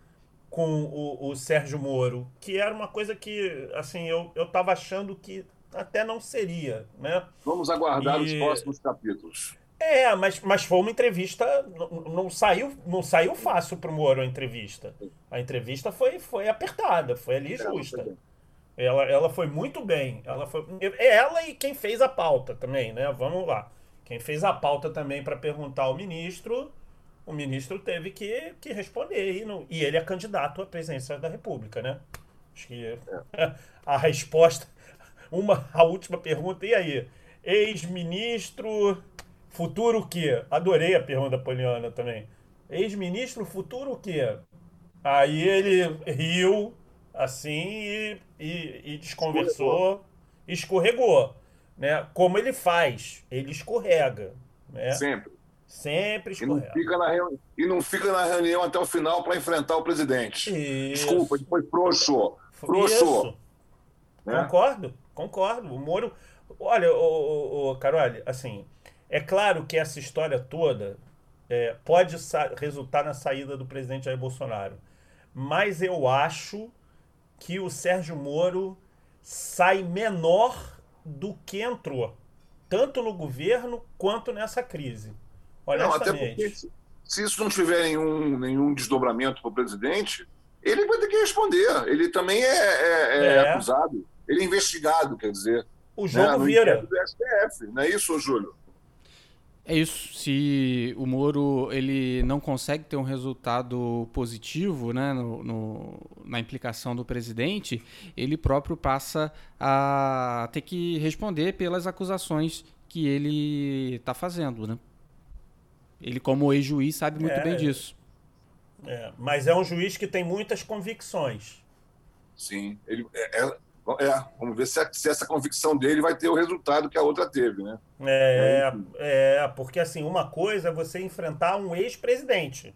com o, o Sérgio Moro, que era uma coisa que, assim, eu, eu tava achando que até não seria, né? Vamos aguardar e... os próximos capítulos. É, mas, mas foi uma entrevista. Não, não saiu, não saiu fácil para o Moro a entrevista. A entrevista foi, foi apertada, foi ali justa. Ela, ela foi muito bem. Ela foi ela e quem fez a pauta também, né? Vamos lá. Quem fez a pauta também para perguntar ao ministro, o ministro teve que, que responder. E, não, e ele é candidato à presidência da República, né? Acho que é. a resposta. Uma, a última pergunta, e aí? Ex-ministro Futuro o quê? Adorei a pergunta da Poliana também. Ex-ministro, futuro o quê? Aí ele riu assim e, e, e desconversou, escorregou. escorregou. Né? Como ele faz? Ele escorrega. Né? Sempre. Sempre escorrega. E não fica na, reuni... e não fica na reunião até o final para enfrentar o presidente. Isso. Desculpa, depois frouxo. Frouxo. Né? Concordo, concordo. O Moro. Olha, o, o, o Carol, assim, é claro que essa história toda é, pode resultar na saída do presidente Jair Bolsonaro. Mas eu acho que o Sérgio Moro sai menor do que entrou, tanto no governo quanto nessa crise. Não, até porque se isso não tiver nenhum, nenhum desdobramento para o presidente, ele vai ter que responder. Ele também é, é, é, é. acusado, ele é investigado, quer dizer. O jogo né, vira. Do STF, não é isso, Júlio? É isso. Se o Moro ele não consegue ter um resultado positivo né, no, no, na implicação do presidente, ele próprio passa a ter que responder pelas acusações que ele está fazendo. Né? Ele, como ex-juiz, sabe muito é, bem disso. É, mas é um juiz que tem muitas convicções. Sim. Ele, é, é é, vamos ver se, se, essa convicção dele vai ter o resultado que a outra teve, né? É, é, é porque assim, uma coisa é você enfrentar um ex-presidente,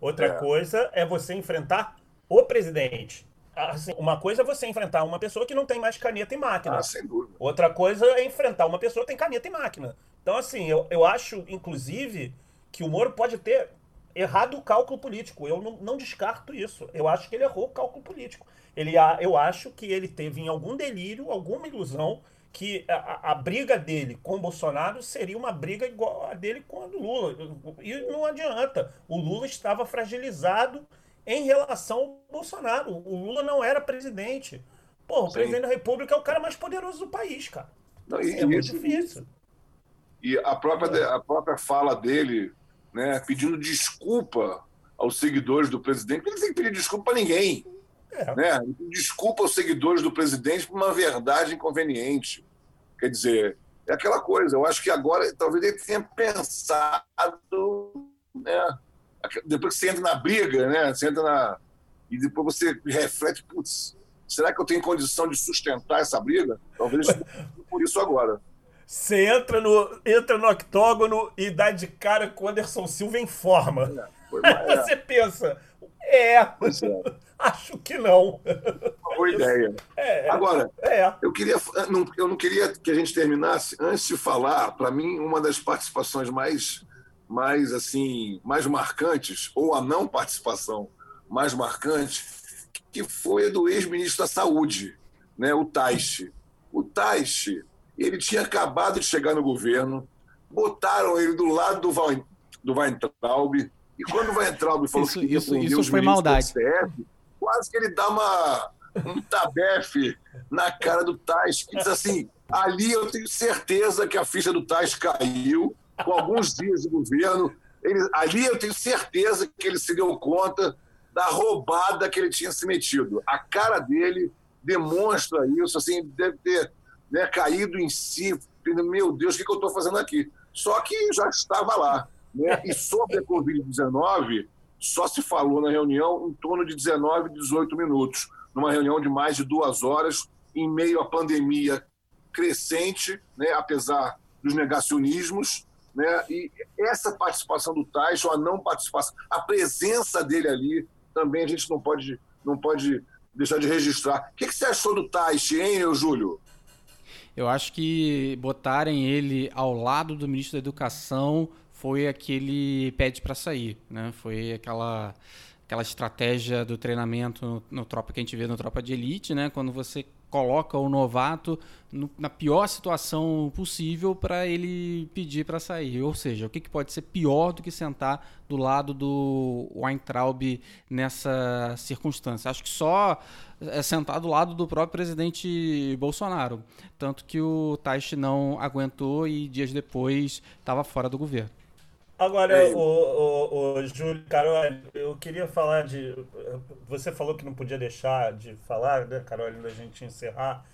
outra é. coisa é você enfrentar o presidente. Assim, uma coisa é você enfrentar uma pessoa que não tem mais caneta e máquina. Ah, sem dúvida. Outra coisa é enfrentar uma pessoa que tem caneta e máquina. Então, assim, eu, eu acho, inclusive, que o Moro pode ter errado o cálculo político. Eu não, não descarto isso. Eu acho que ele errou o cálculo político. Ele, eu acho que ele teve em algum delírio, alguma ilusão, que a, a, briga dele com o Bolsonaro seria uma briga igual a dele com a do Lula. E não adianta. O Lula estava fragilizado em relação ao Bolsonaro. O Lula não era presidente. Pô, o Sim. presidente da República é o cara mais poderoso do país, cara. Não, e, é muito isso, difícil. E a própria, a própria fala dele, né, pedindo desculpa aos seguidores do presidente, ele tem que pedir desculpa para ninguém. É. Né? Desculpa os seguidores do presidente por uma verdade inconveniente. Quer dizer, é aquela coisa. Eu acho que agora talvez ele tenha pensado, né? depois que você entra na briga, né? você entra na. E depois você reflete, putz, será que eu tenho condição de sustentar essa briga? Talvez por isso agora. Você entra no, entra no octógono e dá de cara com o Anderson Silva em forma. É, é. Você pensa, é. é. Acho que não. Uma boa ideia. É, Agora, é. eu queria, eu não queria que a gente terminasse antes de falar. Para mim, uma das participações mais, mais assim, mais marcantes ou a não participação mais marcante, que foi a do ex-ministro da Saúde, né, o Taixe, O Taixe, ele tinha acabado de chegar no governo, botaram ele do lado do, Val, do Weintraub, e quando o Weintraub falou isso, que isso, isso foi maldade. STF, quase que ele dá uma, um tabefe na cara do Tais, que diz assim, ali eu tenho certeza que a ficha do Tais caiu, com alguns dias de governo, ele, ali eu tenho certeza que ele se deu conta da roubada que ele tinha se metido. A cara dele demonstra isso, assim, deve ter né, caído em si, meu Deus, o que, que eu estou fazendo aqui? Só que já estava lá. Né? E sobre a Covid-19, só se falou na reunião em torno de 19, 18 minutos, numa reunião de mais de duas horas, em meio à pandemia crescente, né? apesar dos negacionismos, né? E essa participação do Tyson, a não participação, a presença dele ali, também a gente não pode, não pode deixar de registrar. O que, que você achou do Tyson, hein, Júlio? Eu acho que botarem ele ao lado do ministro da Educação foi aquele pede para sair, né? Foi aquela aquela estratégia do treinamento no, no, tropa que a gente vê no tropa de elite, né? Quando você coloca o novato no, na pior situação possível para ele pedir para sair. Ou seja, o que, que, pode ser pior do que sentar do lado do Weintraub nessa circunstância? Acho que só é sentar do lado do próprio presidente Bolsonaro. Tanto que o Taishi não aguentou e dias depois estava fora do governo. Agora, é. o, o, o Júlio, Carol, eu queria falar de. Você falou que não podia deixar de falar, né, Carol, da gente encerrar.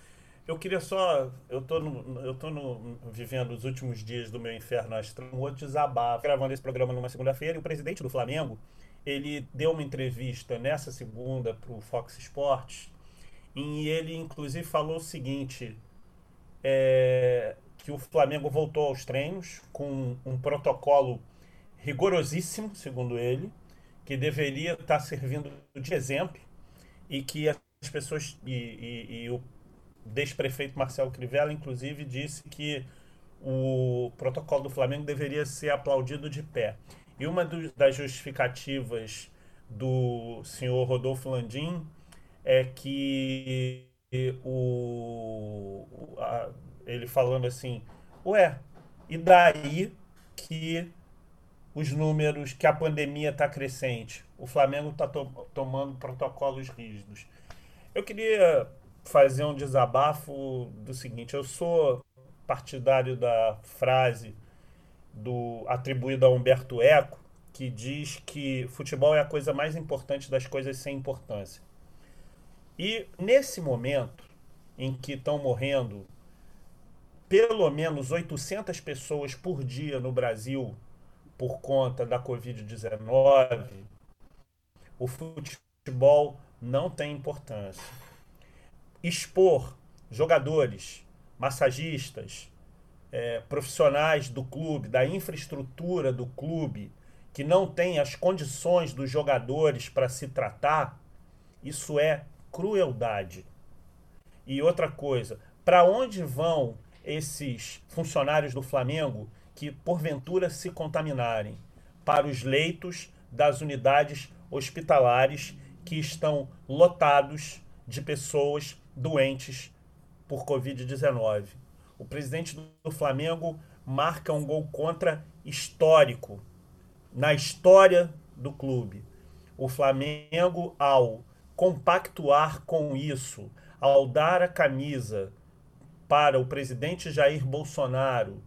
Eu queria só. Eu tô, no, eu tô no, vivendo os últimos dias do meu inferno astral, um outro desabafo. Gravando esse programa numa segunda-feira e o presidente do Flamengo ele deu uma entrevista nessa segunda para o Fox Sports e ele, inclusive, falou o seguinte: é, que o Flamengo voltou aos treinos com um protocolo rigorosíssimo, segundo ele, que deveria estar servindo de exemplo e que as pessoas e, e, e o ex-prefeito Marcelo Crivella, inclusive, disse que o protocolo do Flamengo deveria ser aplaudido de pé. E uma do, das justificativas do senhor Rodolfo Landim é que o, a, ele falando assim, ué, e daí que os números que a pandemia está crescente. O Flamengo está to tomando protocolos rígidos. Eu queria fazer um desabafo do seguinte: eu sou partidário da frase do atribuída a Humberto Eco, que diz que futebol é a coisa mais importante das coisas sem importância. E nesse momento em que estão morrendo pelo menos 800 pessoas por dia no Brasil por conta da Covid-19, o futebol não tem importância. Expor jogadores, massagistas, é, profissionais do clube, da infraestrutura do clube, que não tem as condições dos jogadores para se tratar, isso é crueldade. E outra coisa, para onde vão esses funcionários do Flamengo que porventura se contaminarem para os leitos das unidades hospitalares que estão lotados de pessoas doentes por Covid-19. O presidente do Flamengo marca um gol contra histórico na história do clube. O Flamengo, ao compactuar com isso, ao dar a camisa para o presidente Jair Bolsonaro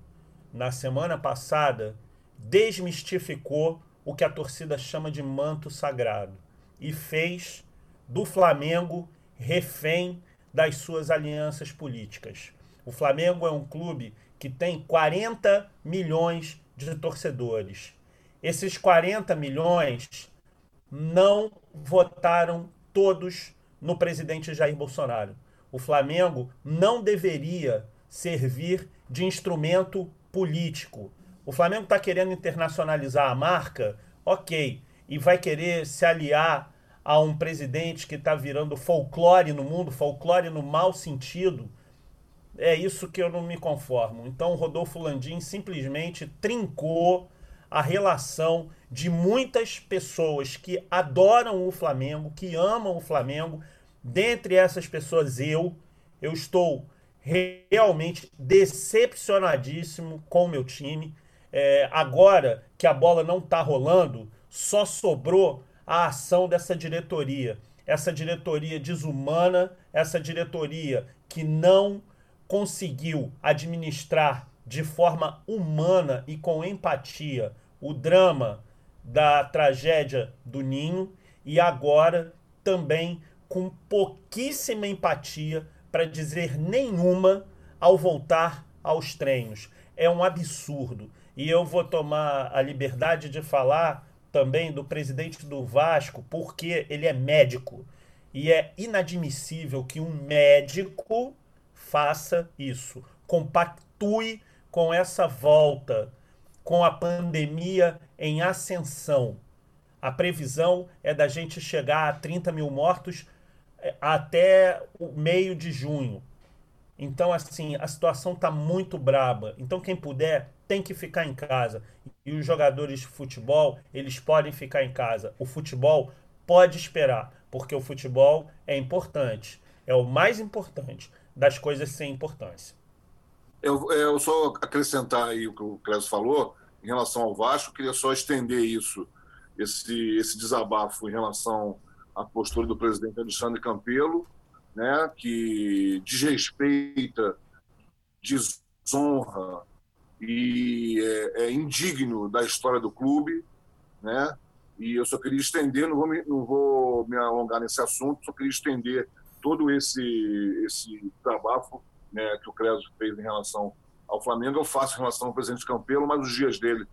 na semana passada, desmistificou o que a torcida chama de manto sagrado e fez do Flamengo refém das suas alianças políticas. O Flamengo é um clube que tem 40 milhões de torcedores. Esses 40 milhões não votaram todos no presidente Jair Bolsonaro. O Flamengo não deveria servir de instrumento político. O Flamengo está querendo internacionalizar a marca, ok, e vai querer se aliar a um presidente que está virando folclore no mundo, folclore no mau sentido. É isso que eu não me conformo. Então, Rodolfo Landim simplesmente trincou a relação de muitas pessoas que adoram o Flamengo, que amam o Flamengo. Dentre essas pessoas, eu, eu estou realmente decepcionadíssimo com o meu time. É, agora que a bola não está rolando, só sobrou a ação dessa diretoria. Essa diretoria desumana, essa diretoria que não conseguiu administrar de forma humana e com empatia o drama da tragédia do Ninho e agora também com pouquíssima empatia, para dizer nenhuma, ao voltar aos treinos. É um absurdo. E eu vou tomar a liberdade de falar também do presidente do Vasco, porque ele é médico. E é inadmissível que um médico faça isso. Compactue com essa volta, com a pandemia em ascensão. A previsão é da gente chegar a 30 mil mortos até o meio de junho. Então, assim, a situação está muito braba. Então, quem puder, tem que ficar em casa. E os jogadores de futebol, eles podem ficar em casa. O futebol pode esperar, porque o futebol é importante. É o mais importante das coisas sem importância. Eu, eu só acrescentar aí o que o Clésio falou em relação ao Vasco, queria só estender isso, esse, esse desabafo em relação à postura do presidente Alexandre Campelo, né, que desrespeita, desonra e é, é, indigno da história do clube, né? E eu só queria estender, não vou me, não vou me alongar nesse assunto, só queria estender todo esse esse desabafo né, que o Creso fez em relação ao Flamengo, eu faço em relação ao presidente Campelo, mas os dias dele,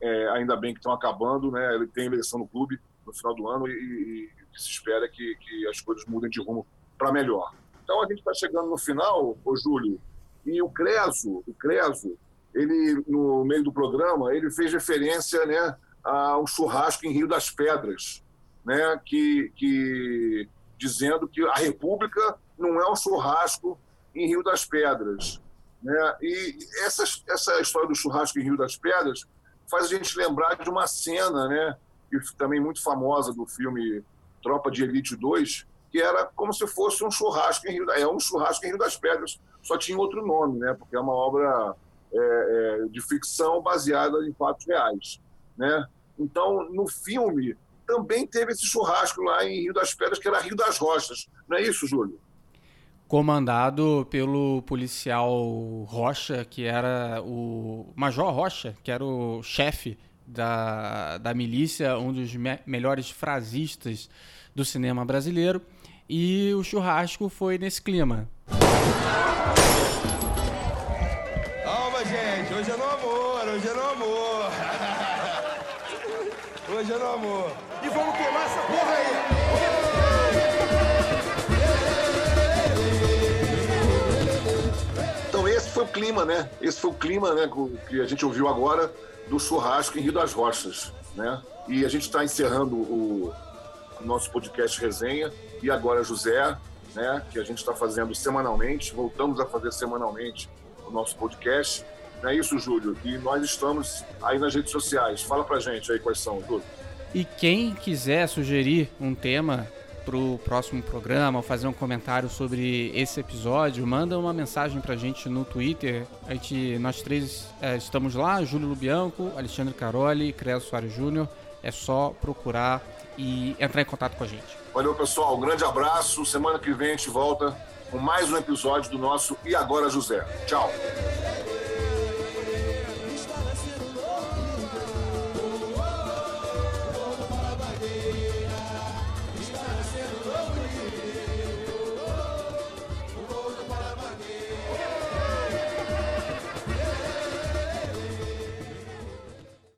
é, ainda bem que estão acabando, né? Ele tem eleição no clube no final do ano e, e se espera que, que as coisas mudem de rumo para melhor. Então a gente está chegando no final, ô Júlio, e o Creso, o Creso, ele no meio do programa, ele fez referência, né, a um churrasco em Rio das Pedras, né, que, que dizendo que a República não é um churrasco em Rio das Pedras, né? E essa, essa história do churrasco em Rio das Pedras faz a gente lembrar de uma cena, né, que também muito famosa do filme Tropa de Elite 2, que era como se fosse um churrasco em Rio, é um churrasco em Rio das Pedras, só tinha outro nome, né, porque é uma obra é, é, de ficção baseada em fatos reais, né? Então, no filme também teve esse churrasco lá em Rio das Pedras, que era Rio das Rochas, não é isso, Júlio? comandado pelo policial Rocha, que era o Major Rocha, que era o chefe da, da milícia, um dos me melhores frasistas do cinema brasileiro. E o churrasco foi nesse clima. Calma, gente, hoje é no amor, hoje é no amor. hoje é no amor. E vamos queimar essa porra aí. foi o clima, né? Esse foi o clima, né, que a gente ouviu agora do churrasco em Rio das Rochas, né? E a gente está encerrando o, nosso podcast resenha e agora José, né, que a gente está fazendo semanalmente, voltamos a fazer semanalmente o nosso podcast. Não é isso, Júlio? E nós estamos aí nas redes sociais. Fala pra gente aí quais são, Júlio. E quem quiser sugerir um tema para o próximo programa ou fazer um comentário sobre esse episódio, manda uma mensagem para a gente no Twitter. A gente, nós três é, estamos lá, Júlio Lubianco, Alexandre Caroli e Creso Soares Júnior. É só procurar e entrar em contato com a gente. Valeu, pessoal. Um grande abraço. Semana que vem a gente volta com mais um episódio do nosso E Agora José. Tchau.